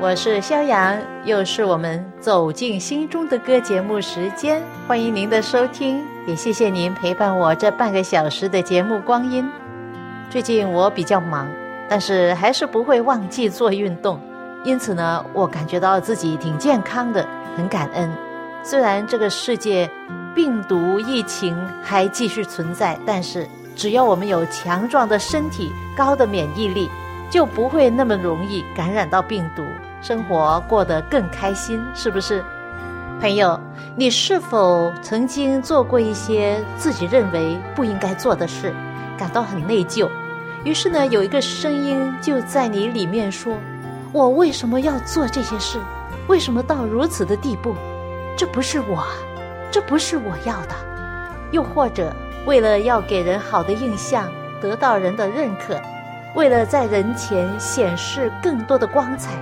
我是肖阳，又是我们走进心中的歌节目时间，欢迎您的收听，也谢谢您陪伴我这半个小时的节目光阴。最近我比较忙，但是还是不会忘记做运动，因此呢，我感觉到自己挺健康的，很感恩。虽然这个世界病毒疫情还继续存在，但是只要我们有强壮的身体、高的免疫力。就不会那么容易感染到病毒，生活过得更开心，是不是？朋友，你是否曾经做过一些自己认为不应该做的事，感到很内疚？于是呢，有一个声音就在你里面说：“我为什么要做这些事？为什么到如此的地步？这不是我，这不是我要的。”又或者，为了要给人好的印象，得到人的认可。为了在人前显示更多的光彩，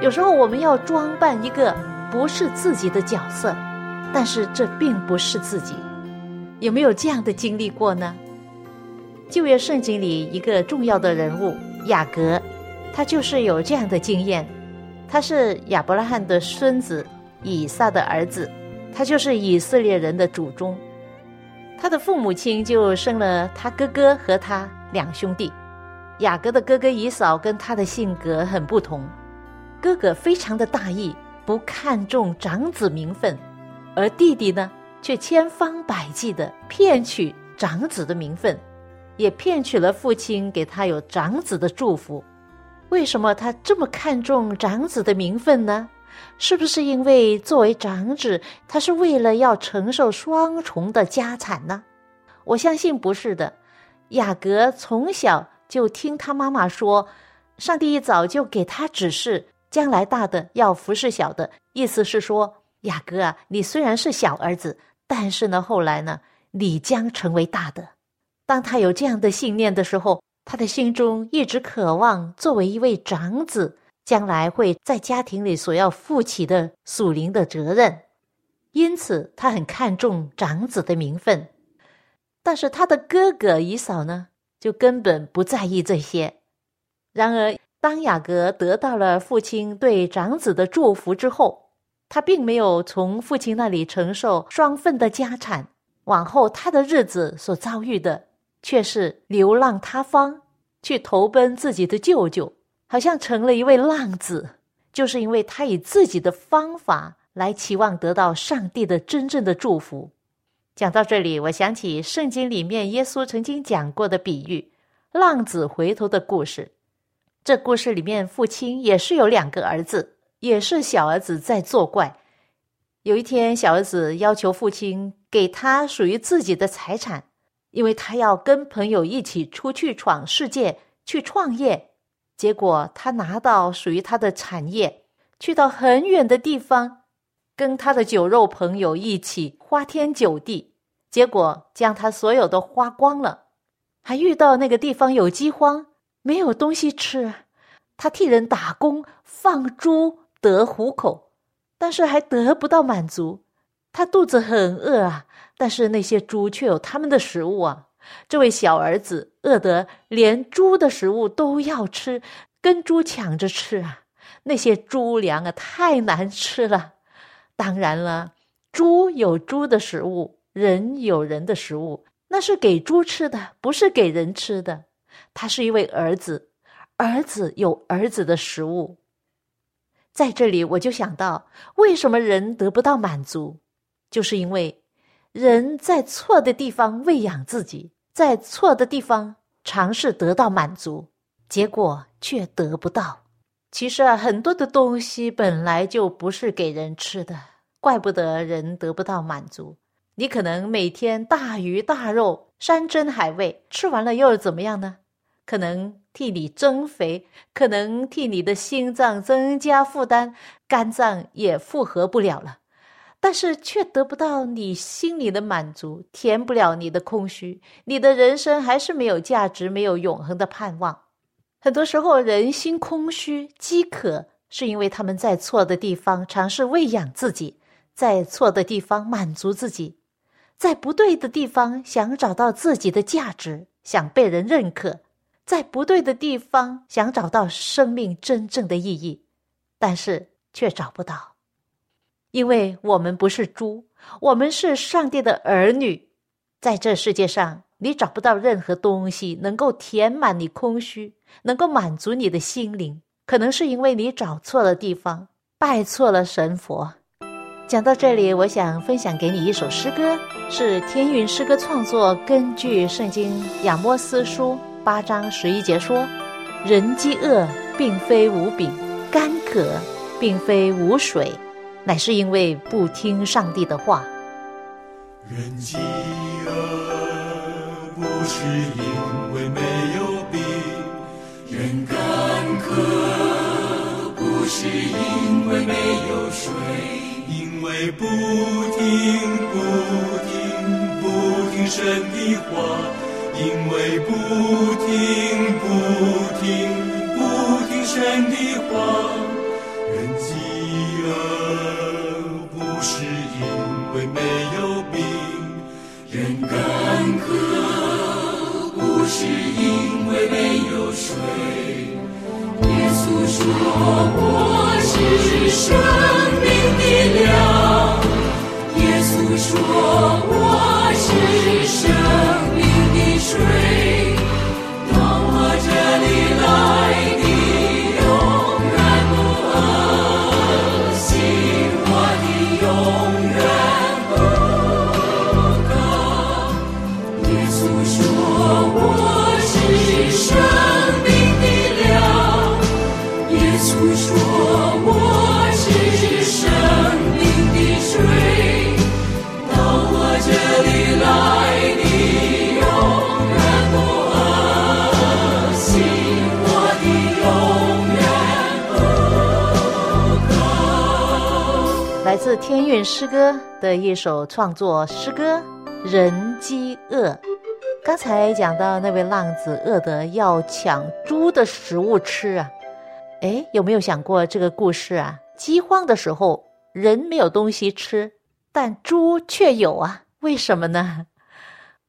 有时候我们要装扮一个不是自己的角色，但是这并不是自己。有没有这样的经历过呢？旧约圣经里一个重要的人物雅各，他就是有这样的经验。他是亚伯拉罕的孙子，以撒的儿子，他就是以色列人的祖宗。他的父母亲就生了他哥哥和他两兄弟。雅各的哥哥以扫跟他的性格很不同，哥哥非常的大义，不看重长子名分，而弟弟呢，却千方百计的骗取长子的名分，也骗取了父亲给他有长子的祝福。为什么他这么看重长子的名分呢？是不是因为作为长子，他是为了要承受双重的家产呢？我相信不是的。雅各从小。就听他妈妈说，上帝一早就给他指示，将来大的要服侍小的。意思是说，雅各啊，你虽然是小儿子，但是呢，后来呢，你将成为大的。当他有这样的信念的时候，他的心中一直渴望作为一位长子，将来会在家庭里所要负起的属灵的责任。因此，他很看重长子的名分。但是他的哥哥以嫂呢？就根本不在意这些。然而，当雅各得到了父亲对长子的祝福之后，他并没有从父亲那里承受双份的家产。往后，他的日子所遭遇的却是流浪他方，去投奔自己的舅舅，好像成了一位浪子。就是因为他以自己的方法来期望得到上帝的真正的祝福。讲到这里，我想起圣经里面耶稣曾经讲过的比喻——浪子回头的故事。这故事里面，父亲也是有两个儿子，也是小儿子在作怪。有一天，小儿子要求父亲给他属于自己的财产，因为他要跟朋友一起出去闯世界，去创业。结果，他拿到属于他的产业，去到很远的地方，跟他的酒肉朋友一起花天酒地。结果将他所有都花光了，还遇到那个地方有饥荒，没有东西吃。他替人打工放猪得糊口，但是还得不到满足。他肚子很饿啊，但是那些猪却有他们的食物啊。这位小儿子饿得连猪的食物都要吃，跟猪抢着吃啊。那些猪粮啊，太难吃了。当然了，猪有猪的食物。人有人的食物，那是给猪吃的，不是给人吃的。他是一位儿子，儿子有儿子的食物。在这里，我就想到，为什么人得不到满足，就是因为人在错的地方喂养自己，在错的地方尝试得到满足，结果却得不到。其实啊，很多的东西本来就不是给人吃的，怪不得人得不到满足。你可能每天大鱼大肉、山珍海味吃完了又怎么样呢？可能替你增肥，可能替你的心脏增加负担，肝脏也负荷不了了。但是却得不到你心里的满足，填不了你的空虚，你的人生还是没有价值，没有永恒的盼望。很多时候，人心空虚、饥渴，是因为他们在错的地方尝试喂养自己，在错的地方满足自己，在不对的地方想找到自己的价值，想被人认可，在不对的地方想找到生命真正的意义，但是却找不到。因为我们不是猪，我们是上帝的儿女，在这世界上，你找不到任何东西能够填满你空虚，能够满足你的心灵。可能是因为你找错了地方，拜错了神佛。讲到这里，我想分享给你一首诗歌，是天韵诗歌创作，根据圣经亚摩斯书八章十一节说：“人饥饿，并非无饼；干渴，并非无水。”乃是因为不听上帝的话。人饥饿不是因为没有不听不听不听神的话，因为不听不听不听神的话，人饥饿。不是因为没有病，人干渴；不是因为没有水。耶稣说我是生命的粮。说我是生命的水。自天韵诗歌的一首创作诗歌《人饥饿》。刚才讲到那位浪子饿得要抢猪的食物吃啊，哎，有没有想过这个故事啊？饥荒的时候，人没有东西吃，但猪却有啊？为什么呢？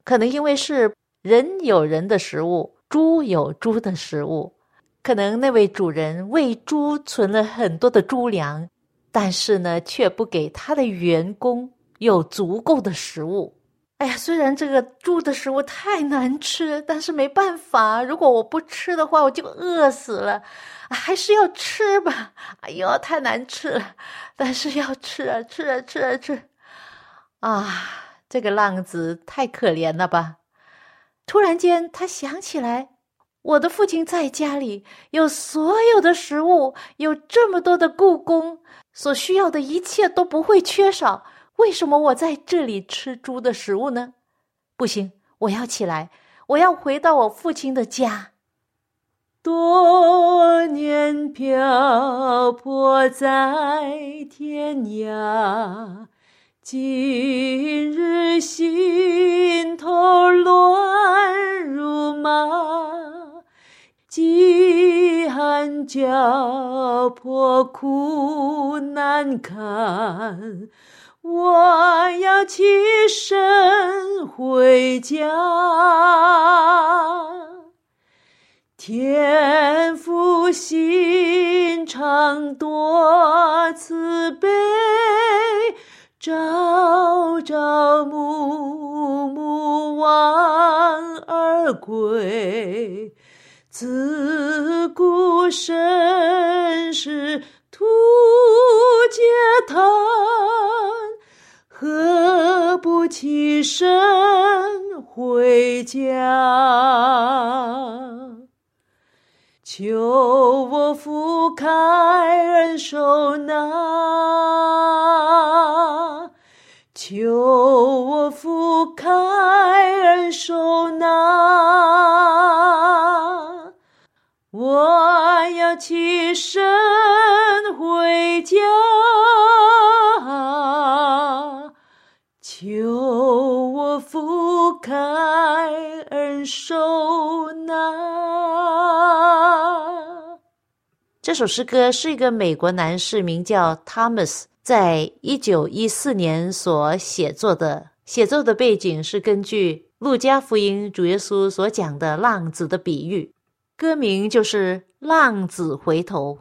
可能因为是人有人的食物，猪有猪的食物。可能那位主人为猪存了很多的猪粮。但是呢，却不给他的员工有足够的食物。哎呀，虽然这个猪的食物太难吃，但是没办法，如果我不吃的话，我就饿死了。还是要吃吧。哎呦，太难吃了，但是要吃啊，吃啊，吃啊，吃。啊，这个浪子太可怜了吧！突然间，他想起来，我的父亲在家里有所有的食物，有这么多的故宫。所需要的一切都不会缺少，为什么我在这里吃猪的食物呢？不行，我要起来，我要回到我父亲的家。多年漂泊在天涯，今日心头乱如麻。今寒交迫，苦难堪，我要起身回家。天父心肠多慈悲，朝朝暮暮望儿归。自古身世图皆叹，何不起身回家？求我父开恩收纳，求收纳。这首诗歌是一个美国男士，名叫 Thomas，在一九一四年所写作的。写作的背景是根据路加福音主耶稣所讲的浪子的比喻，歌名就是《浪子回头》。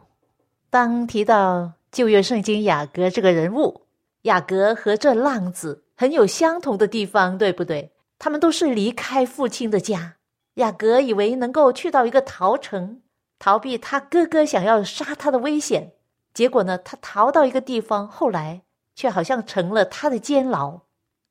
当提到旧约圣经雅各这个人物，雅各和这浪子很有相同的地方，对不对？他们都是离开父亲的家。雅各以为能够去到一个逃城，逃避他哥哥想要杀他的危险，结果呢，他逃到一个地方，后来却好像成了他的监牢。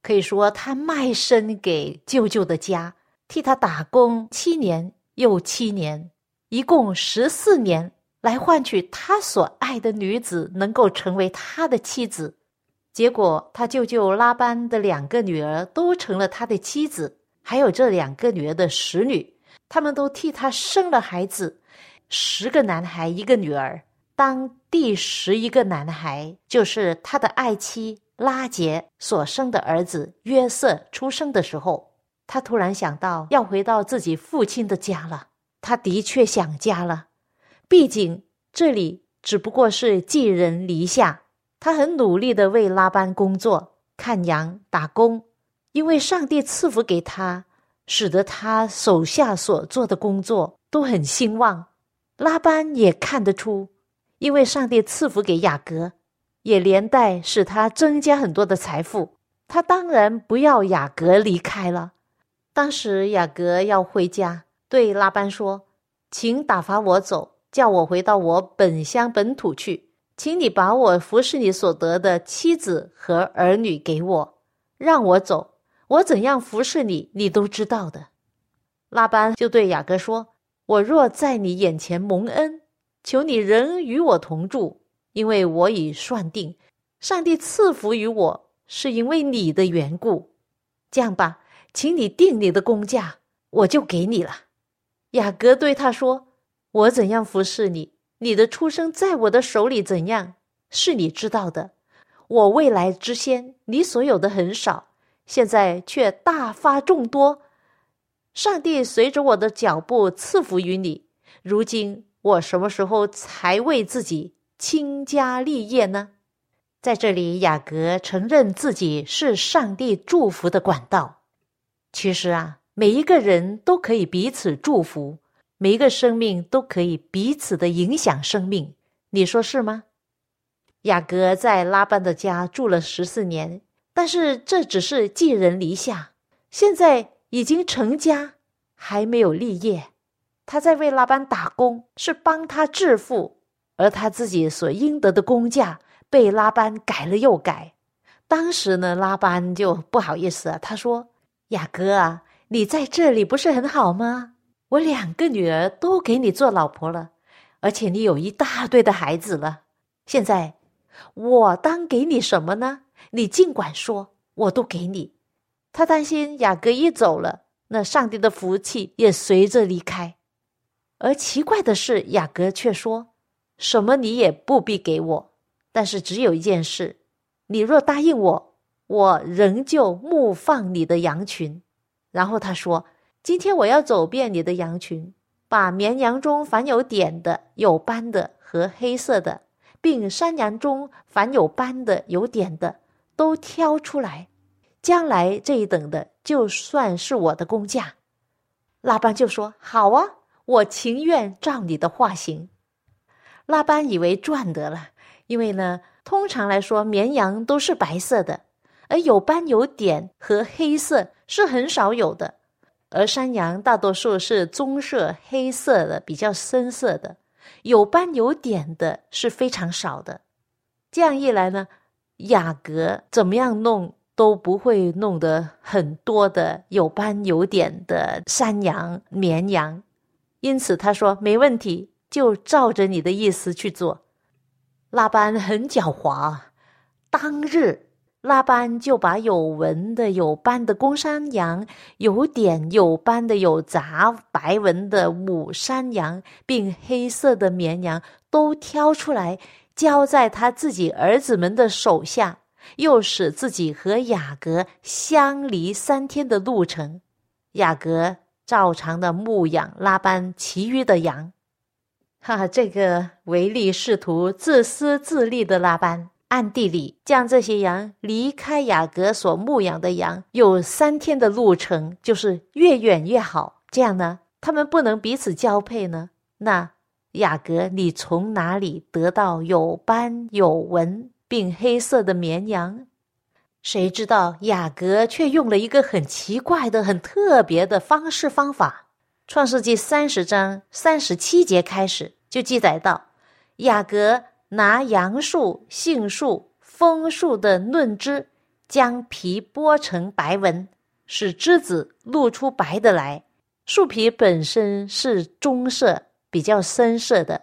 可以说，他卖身给舅舅的家，替他打工七年又七年，一共十四年，来换取他所爱的女子能够成为他的妻子。结果，他舅舅拉班的两个女儿都成了他的妻子，还有这两个女儿的使女，他们都替他生了孩子，十个男孩，一个女儿。当第十一个男孩就是他的爱妻。拉杰所生的儿子约瑟出生的时候，他突然想到要回到自己父亲的家了。他的确想家了，毕竟这里只不过是寄人篱下。他很努力的为拉班工作、看羊、打工，因为上帝赐福给他，使得他手下所做的工作都很兴旺。拉班也看得出，因为上帝赐福给雅各。也连带使他增加很多的财富。他当然不要雅各离开了。当时雅各要回家，对拉班说：“请打发我走，叫我回到我本乡本土去。请你把我服侍你所得的妻子和儿女给我，让我走。我怎样服侍你，你都知道的。”拉班就对雅各说：“我若在你眼前蒙恩，求你仍与我同住。”因为我已算定，上帝赐福于我，是因为你的缘故。这样吧，请你定你的工价，我就给你了。雅各对他说：“我怎样服侍你，你的出生在我的手里怎样，是你知道的。我未来之先，你所有的很少，现在却大发众多。上帝随着我的脚步赐福于你。如今我什么时候才为自己？”倾家立业呢？在这里，雅各承认自己是上帝祝福的管道。其实啊，每一个人都可以彼此祝福，每一个生命都可以彼此的影响生命。你说是吗？雅各在拉班的家住了十四年，但是这只是寄人篱下。现在已经成家，还没有立业。他在为拉班打工，是帮他致富。而他自己所应得的工价被拉班改了又改，当时呢，拉班就不好意思啊，他说：“雅各啊，你在这里不是很好吗？我两个女儿都给你做老婆了，而且你有一大堆的孩子了。现在我当给你什么呢？你尽管说，我都给你。”他担心雅各一走了，那上帝的福气也随着离开。而奇怪的是，雅各却说。什么你也不必给我，但是只有一件事，你若答应我，我仍旧牧放你的羊群。然后他说：“今天我要走遍你的羊群，把绵羊中凡有点的、有斑的和黑色的，并山羊中凡有斑的、有点的，都挑出来。将来这一等的，就算是我的工价。”拉班就说：“好啊，我情愿照你的话行。”拉班以为赚得了，因为呢，通常来说，绵羊都是白色的，而有斑有点和黑色是很少有的，而山羊大多数是棕色、黑色的，比较深色的，有斑有点的是非常少的。这样一来呢，雅阁怎么样弄都不会弄得很多的有斑有点的山羊、绵羊，因此他说没问题。就照着你的意思去做。拉班很狡猾，当日拉班就把有纹的、有斑的公山羊、有点有斑的、有杂白纹的母山羊，并黑色的绵羊都挑出来，交在他自己儿子们的手下，又使自己和雅各相离三天的路程。雅各照常的牧养拉班其余的羊。哈，这个唯利是图、自私自利的拉班。暗地里将这些羊离开雅各所牧养的羊有三天的路程，就是越远越好。这样呢，他们不能彼此交配呢。那雅各，你从哪里得到有斑有纹并黑色的绵羊？谁知道雅各却用了一个很奇怪的、很特别的方式方法。创世纪三十章三十七节开始就记载到雅各。拿杨树、杏树、枫树的嫩枝，将皮剥成白纹，使枝子露出白的来。树皮本身是棕色，比较深色的，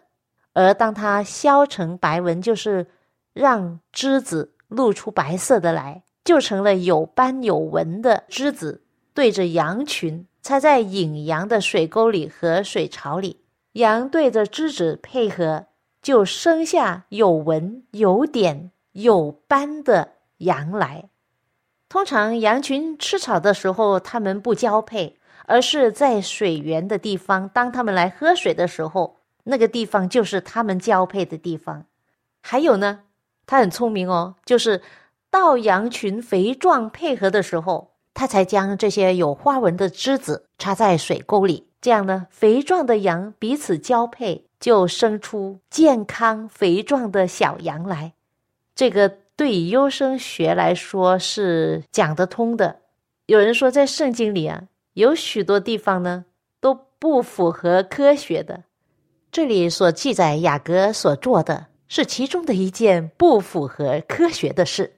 而当它削成白纹，就是让枝子露出白色的来，就成了有斑有纹的枝子。对着羊群，插在引羊的水沟里和水槽里，羊对着枝子配合。就生下有纹、有点、有斑的羊来。通常羊群吃草的时候，它们不交配，而是在水源的地方。当它们来喝水的时候，那个地方就是它们交配的地方。还有呢，它很聪明哦，就是到羊群肥壮配合的时候，它才将这些有花纹的枝子插在水沟里。这样呢，肥壮的羊彼此交配。就生出健康肥壮的小羊来，这个对优生学来说是讲得通的。有人说，在圣经里啊，有许多地方呢都不符合科学的。这里所记载雅各所做的是其中的一件不符合科学的事。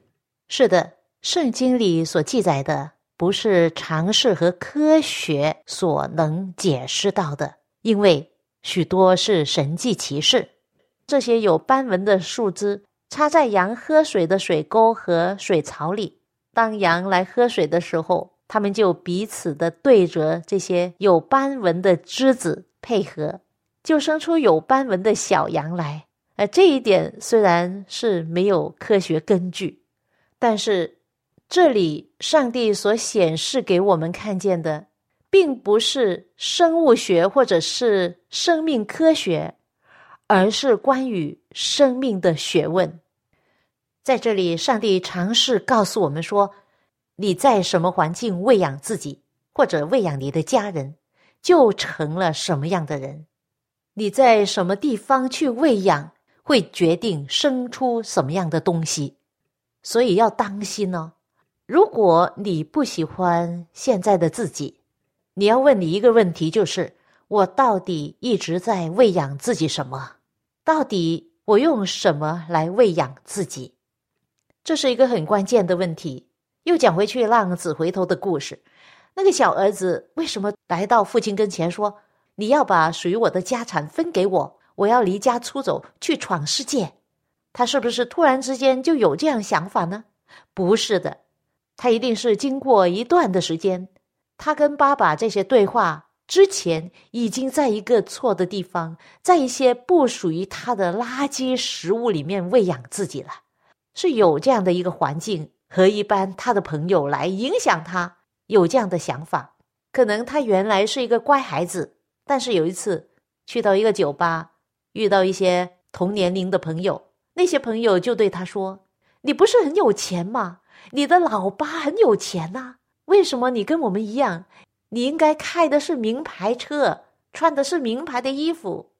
是的，圣经里所记载的不是常识和科学所能解释到的，因为。许多是神迹奇事，这些有斑纹的树枝插在羊喝水的水沟和水槽里。当羊来喝水的时候，它们就彼此的对着这些有斑纹的枝子配合，就生出有斑纹的小羊来。而，这一点虽然是没有科学根据，但是这里上帝所显示给我们看见的。并不是生物学或者是生命科学，而是关于生命的学问。在这里，上帝尝试告诉我们说：你在什么环境喂养自己，或者喂养你的家人，就成了什么样的人；你在什么地方去喂养，会决定生出什么样的东西。所以要当心哦。如果你不喜欢现在的自己，你要问你一个问题，就是我到底一直在喂养自己什么？到底我用什么来喂养自己？这是一个很关键的问题。又讲回去，浪子回头的故事。那个小儿子为什么来到父亲跟前说：“你要把属于我的家产分给我，我要离家出走去闯世界？”他是不是突然之间就有这样想法呢？不是的，他一定是经过一段的时间。他跟爸爸这些对话之前，已经在一个错的地方，在一些不属于他的垃圾食物里面喂养自己了，是有这样的一个环境和一般他的朋友来影响他有这样的想法。可能他原来是一个乖孩子，但是有一次去到一个酒吧，遇到一些同年龄的朋友，那些朋友就对他说：“你不是很有钱吗？你的老爸很有钱呐。”为什么你跟我们一样？你应该开的是名牌车，穿的是名牌的衣服。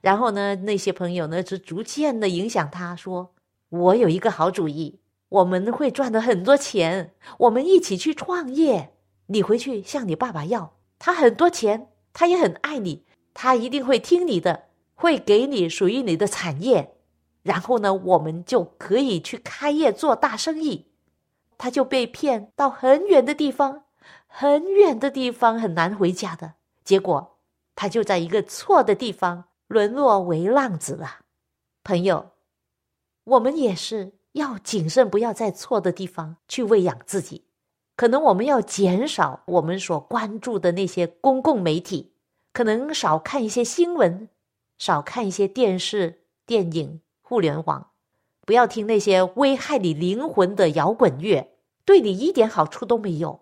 然后呢，那些朋友呢，就逐渐的影响他，说：“我有一个好主意，我们会赚的很多钱，我们一起去创业。你回去向你爸爸要，他很多钱，他也很爱你，他一定会听你的，会给你属于你的产业。然后呢，我们就可以去开业做大生意。”他就被骗到很远的地方，很远的地方很难回家的。结果，他就在一个错的地方沦落为浪子了。朋友，我们也是要谨慎，不要在错的地方去喂养自己。可能我们要减少我们所关注的那些公共媒体，可能少看一些新闻，少看一些电视、电影、互联网，不要听那些危害你灵魂的摇滚乐，对你一点好处都没有。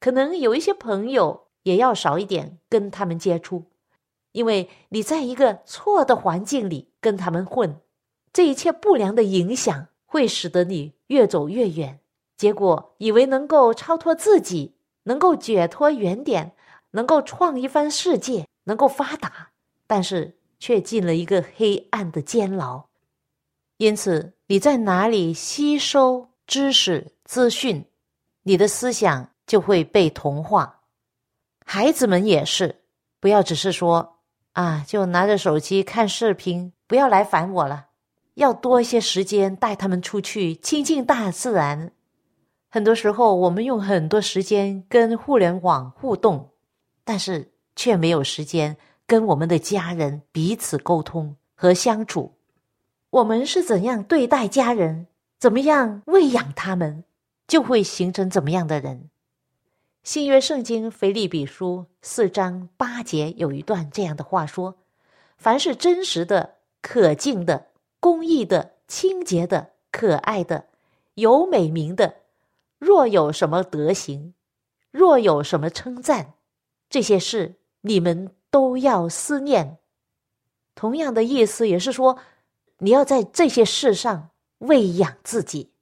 可能有一些朋友也要少一点跟他们接触，因为你在一个错的环境里跟他们混，这一切不良的影响会使得你越走越远。结果以为能够超脱自己，能够解脱原点，能够创一番世界，能够发达，但是却进了一个黑暗的监牢。因此，你在哪里吸收知识资讯，你的思想就会被同化。孩子们也是，不要只是说啊，就拿着手机看视频，不要来烦我了。要多一些时间带他们出去亲近大自然。很多时候，我们用很多时间跟互联网互动，但是却没有时间跟我们的家人彼此沟通和相处。我们是怎样对待家人，怎么样喂养他们，就会形成怎么样的人。新约圣经腓立比书四章八节有一段这样的话说：“凡是真实的、可敬的、公义的、清洁的、可爱的、有美名的。”若有什么德行，若有什么称赞，这些事你们都要思念。同样的意思也是说，你要在这些事上喂养自己。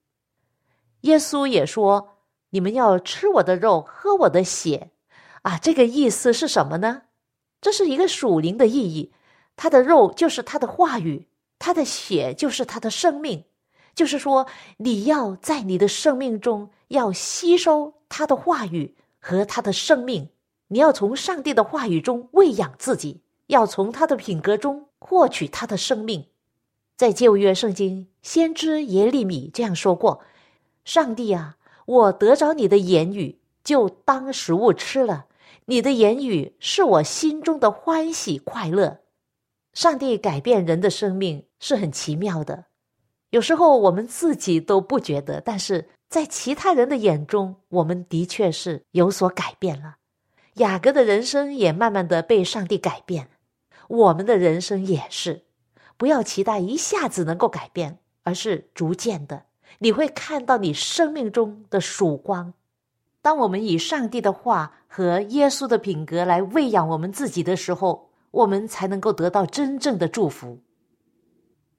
耶稣也说：“你们要吃我的肉，喝我的血。”啊，这个意思是什么呢？这是一个属灵的意义。他的肉就是他的话语，他的血就是他的生命。就是说，你要在你的生命中要吸收他的话语和他的生命，你要从上帝的话语中喂养自己，要从他的品格中获取他的生命。在旧约圣经，先知耶利米这样说过：“上帝啊，我得着你的言语，就当食物吃了。你的言语是我心中的欢喜快乐。”上帝改变人的生命是很奇妙的。有时候我们自己都不觉得，但是在其他人的眼中，我们的确是有所改变了。雅各的人生也慢慢的被上帝改变，我们的人生也是。不要期待一下子能够改变，而是逐渐的，你会看到你生命中的曙光。当我们以上帝的话和耶稣的品格来喂养我们自己的时候，我们才能够得到真正的祝福。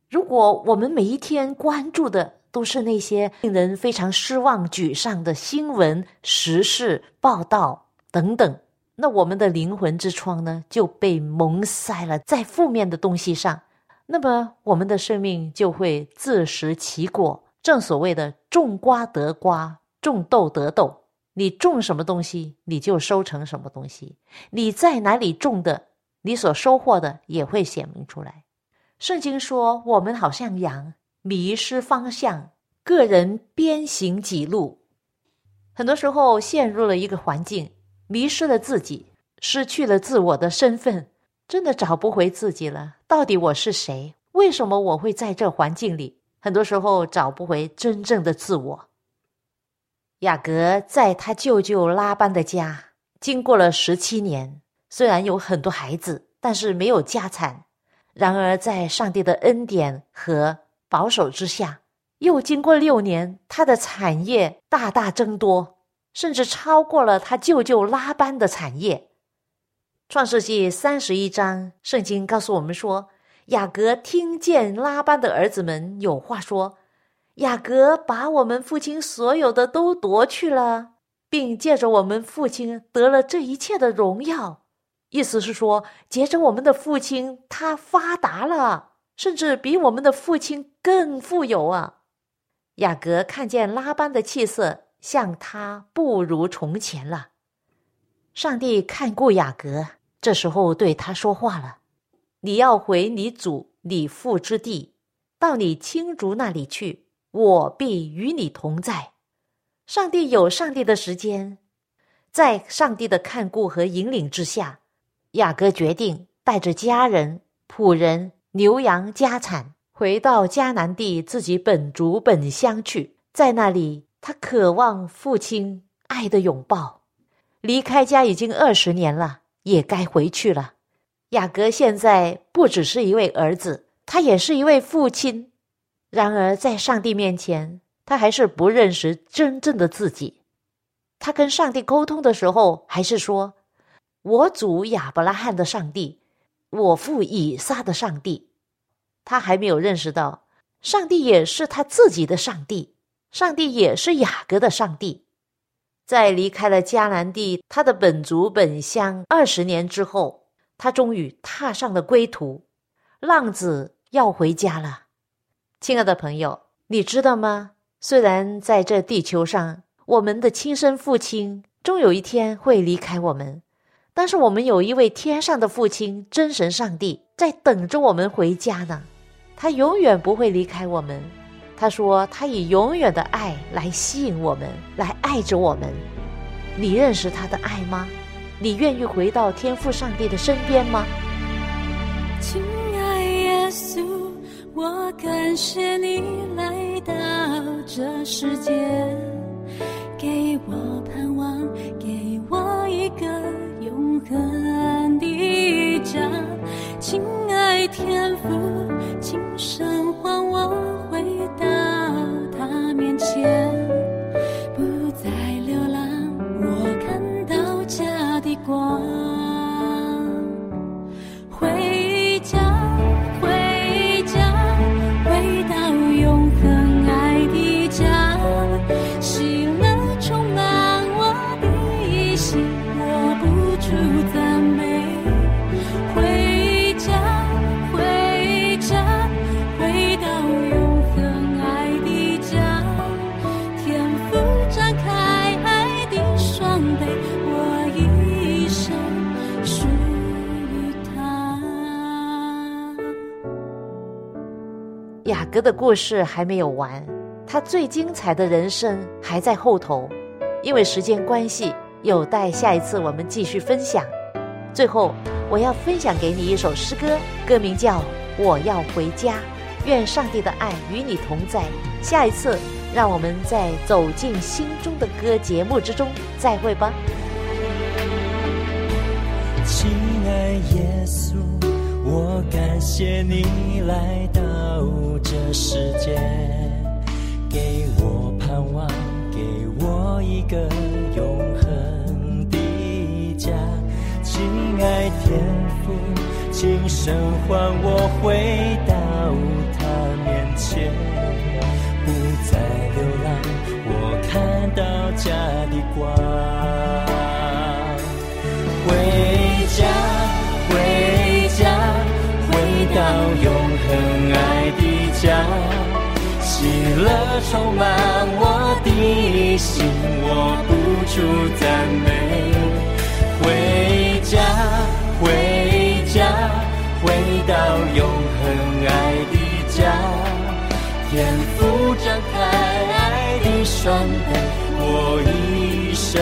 如果我们每一天关注的都是那些令人非常失望、沮丧的新闻、时事报道等等，那我们的灵魂之窗呢就被蒙塞了在负面的东西上，那么我们的生命就会自食其果。正所谓的“种瓜得瓜，种豆得豆”，你种什么东西，你就收成什么东西；你在哪里种的，你所收获的也会显明出来。圣经说：“我们好像羊，迷失方向，个人边行几路。很多时候陷入了一个环境，迷失了自己，失去了自我的身份，真的找不回自己了。到底我是谁？为什么我会在这环境里？很多时候找不回真正的自我。”雅各在他舅舅拉班的家，经过了十七年，虽然有很多孩子，但是没有家产。然而，在上帝的恩典和保守之下，又经过六年，他的产业大大增多，甚至超过了他舅舅拉班的产业。创世纪三十一章，圣经告诉我们说，雅各听见拉班的儿子们有话说，雅各把我们父亲所有的都夺去了，并借着我们父亲得了这一切的荣耀。意思是说，接着我们的父亲他发达了，甚至比我们的父亲更富有啊！雅各看见拉班的气色像他不如从前了。上帝看顾雅各，这时候对他说话了：“你要回你祖你父之地，到你亲族那里去，我必与你同在。”上帝有上帝的时间，在上帝的看顾和引领之下。雅各决定带着家人、仆人、牛羊家产回到迦南地自己本族本乡去。在那里，他渴望父亲爱的拥抱。离开家已经二十年了，也该回去了。雅各现在不只是一位儿子，他也是一位父亲。然而，在上帝面前，他还是不认识真正的自己。他跟上帝沟通的时候，还是说：“我主亚伯拉罕的上帝，我父以撒的上帝。”他还没有认识到，上帝也是他自己的上帝，上帝也是雅各的上帝。在离开了迦南地，他的本族本乡二十年之后，他终于踏上了归途。浪子要回家了，亲爱的朋友，你知道吗？虽然在这地球上，我们的亲生父亲终有一天会离开我们，但是我们有一位天上的父亲，真神上帝在等着我们回家呢。他永远不会离开我们。他说：“他以永远的爱来吸引我们，来爱着我们。你认识他的爱吗？你愿意回到天父上帝的身边吗？”亲爱耶稣，我感谢你来到这世界，给我盼望，给我一个永恒的家。亲爱天父，雅各的故事还没有完，他最精彩的人生还在后头。因为时间关系，有待下一次我们继续分享。最后，我要分享给你一首诗歌，歌名叫《我要回家》。愿上帝的爱与你同在。下一次，让我们在走进心中的歌节目之中再会吧。亲爱耶稣，我感谢你来到。这世界给我盼望，给我一个永恒的家。亲爱天父，请神唤我回到他面前，不再流浪，我看到家的光。回到永恒爱的。家，喜乐充满我的心，我不住赞美。回家，回家，回到永恒爱的家。天父张开爱的双臂，我一生。